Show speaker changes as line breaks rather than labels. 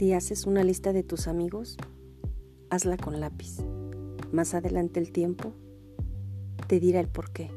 Si haces una lista de tus amigos, hazla con lápiz. Más adelante el tiempo te dirá el porqué.